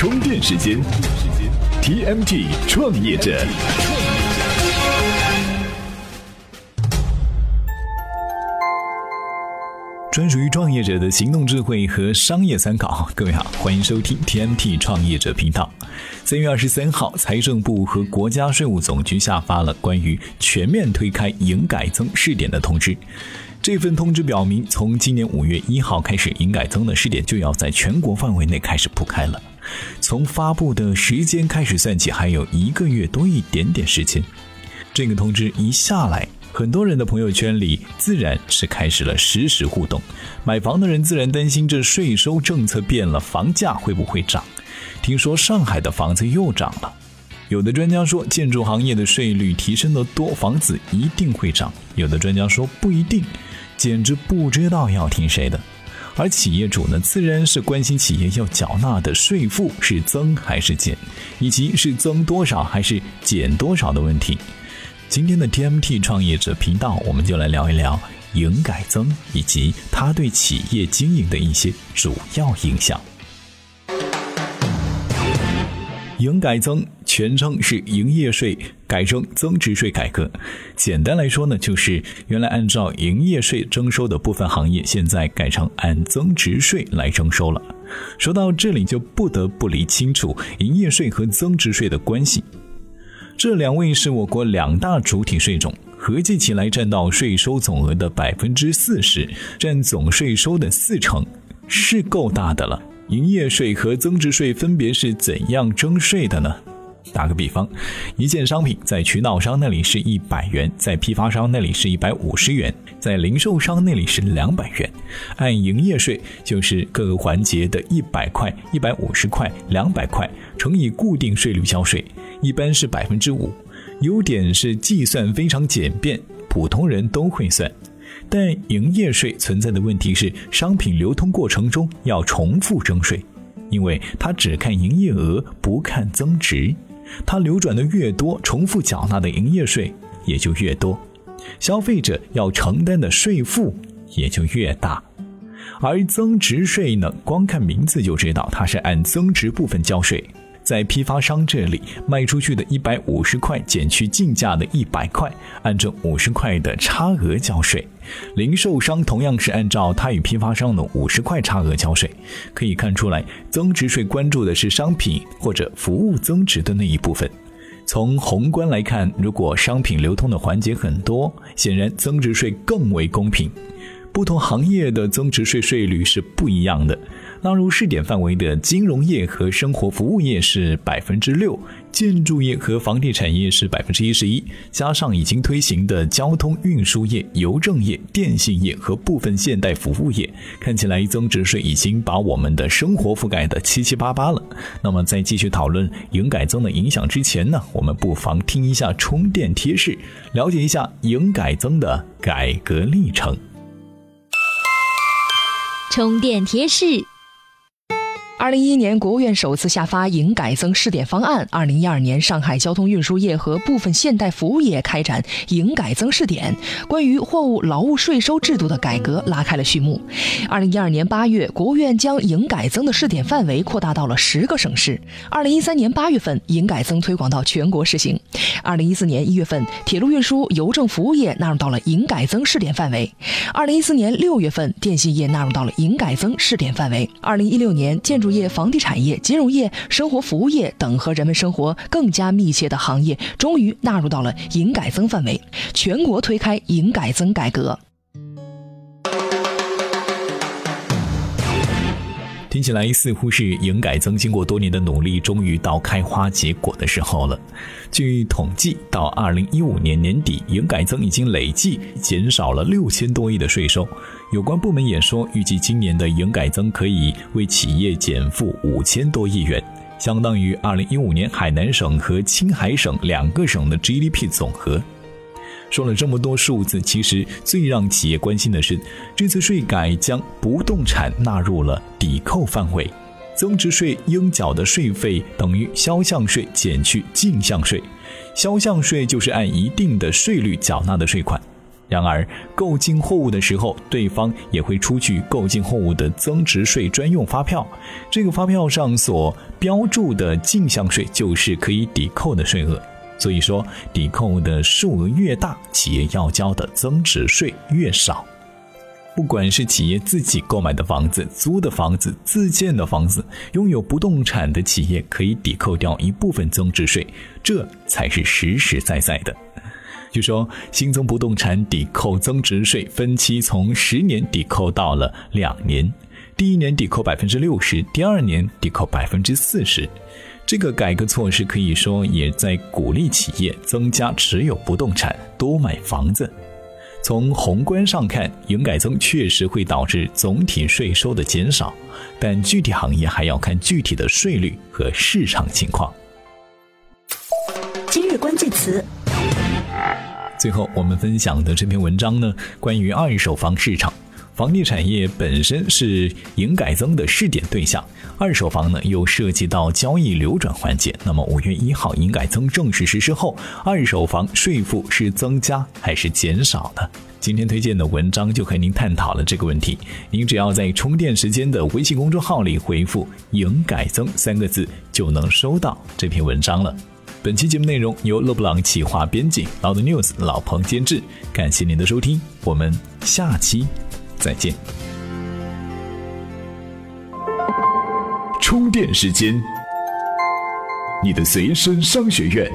充电时间，TMT 创业者。专属于创业者的行动智慧和商业参考。各位好，欢迎收听 TMT 创业者频道。三月二十三号，财政部和国家税务总局下发了关于全面推开营改增试点的通知。这份通知表明，从今年五月一号开始，营改增的试点就要在全国范围内开始铺开了。从发布的时间开始算起，还有一个月多一点点时间。这个通知一下来。很多人的朋友圈里自然是开始了实时互动，买房的人自然担心这税收政策变了，房价会不会涨？听说上海的房子又涨了，有的专家说建筑行业的税率提升的多，房子一定会涨；有的专家说不一定，简直不知道要听谁的。而企业主呢，自然是关心企业要缴纳的税负是增还是减，以及是增多少还是减多少的问题。今天的 TMT 创业者频道，我们就来聊一聊营改增以及它对企业经营的一些主要影响。营改增全称是营业税改征增值税改革，简单来说呢，就是原来按照营业税征收的部分行业，现在改成按增值税来征收了。说到这里，就不得不理清楚营业税和增值税的关系。这两位是我国两大主体税种，合计起来占到税收总额的百分之四十，占总税收的四成，是够大的了。营业税和增值税分别是怎样征税的呢？打个比方，一件商品在渠道商那里是一百元，在批发商那里是一百五十元，在零售商那里是两百元。按营业税就是各个环节的一百块、一百五十块、两百块乘以固定税率交税。一般是百分之五，优点是计算非常简便，普通人都会算。但营业税存在的问题是，商品流通过程中要重复征税，因为它只看营业额，不看增值。它流转的越多，重复缴纳的营业税也就越多，消费者要承担的税负也就越大。而增值税呢，光看名字就知道，它是按增值部分交税。在批发商这里卖出去的一百五十块减去进价的一百块，按照五十块的差额交税；零售商同样是按照他与批发商的五十块差额交税。可以看出来，增值税关注的是商品或者服务增值的那一部分。从宏观来看，如果商品流通的环节很多，显然增值税更为公平。不同行业的增值税税率是不一样的。纳入试点范围的金融业和生活服务业是百分之六，建筑业和房地产业是百分之一十一，加上已经推行的交通运输业、邮政业、电信业和部分现代服务业，看起来增值税已经把我们的生活覆盖的七七八八了。那么在继续讨论营改增的影响之前呢，我们不妨听一下充电贴士，了解一下营改增的改革历程。充电贴士。二零一一年，国务院首次下发营改增试点方案。二零一二年，上海交通运输业和部分现代服务业开展营改增试点，关于货物劳务税收制度的改革拉开了序幕。二零一二年八月，国务院将营改增的试点范围扩大到了十个省市。二零一三年八月份，营改增推广到全国实行。二零一四年一月份，铁路运输、邮政服务业纳入到了营改增试点范围。二零一四年六月份，电信业纳入到了营改增试点范围。二零一六年，建筑业、房地产业、金融业、生活服务业等和人们生活更加密切的行业，终于纳入到了营改增范围，全国推开营改增改革。听起来似乎是营改增经过多年的努力，终于到开花结果的时候了。据统计，到二零一五年年底，营改增已经累计减少了六千多亿的税收。有关部门也说，预计今年的营改增可以为企业减负五千多亿元，相当于二零一五年海南省和青海省两个省的 GDP 总和。说了这么多数字，其实最让企业关心的是，这次税改将不动产纳入了抵扣范围，增值税应缴的税费等于销项税减去进项税，销项税就是按一定的税率缴纳的税款。然而，购进货物的时候，对方也会出具购进货物的增值税专用发票。这个发票上所标注的进项税就是可以抵扣的税额。所以说，抵扣的数额越大，企业要交的增值税越少。不管是企业自己购买的房子、租的房子、自建的房子，拥有不动产的企业可以抵扣掉一部分增值税，这才是实实在在的。据说新增不动产抵扣增值税分期从十年抵扣到了两年，第一年抵扣百分之六十，第二年抵扣百分之四十。这个改革措施可以说也在鼓励企业增加持有不动产，多买房子。从宏观上看，营改增确实会导致总体税收的减少，但具体行业还要看具体的税率和市场情况。今日关键词。最后，我们分享的这篇文章呢，关于二手房市场。房地产业本身是营改增的试点对象，二手房呢又涉及到交易流转环节。那么五月一号营改增正式实施后，二手房税负是增加还是减少呢？今天推荐的文章就和您探讨了这个问题。您只要在充电时间的微信公众号里回复“营改增”三个字，就能收到这篇文章了。本期节目内容由勒布朗企划编辑，老的 news 老彭监制。感谢您的收听，我们下期再见。充电时间，你的随身商学院。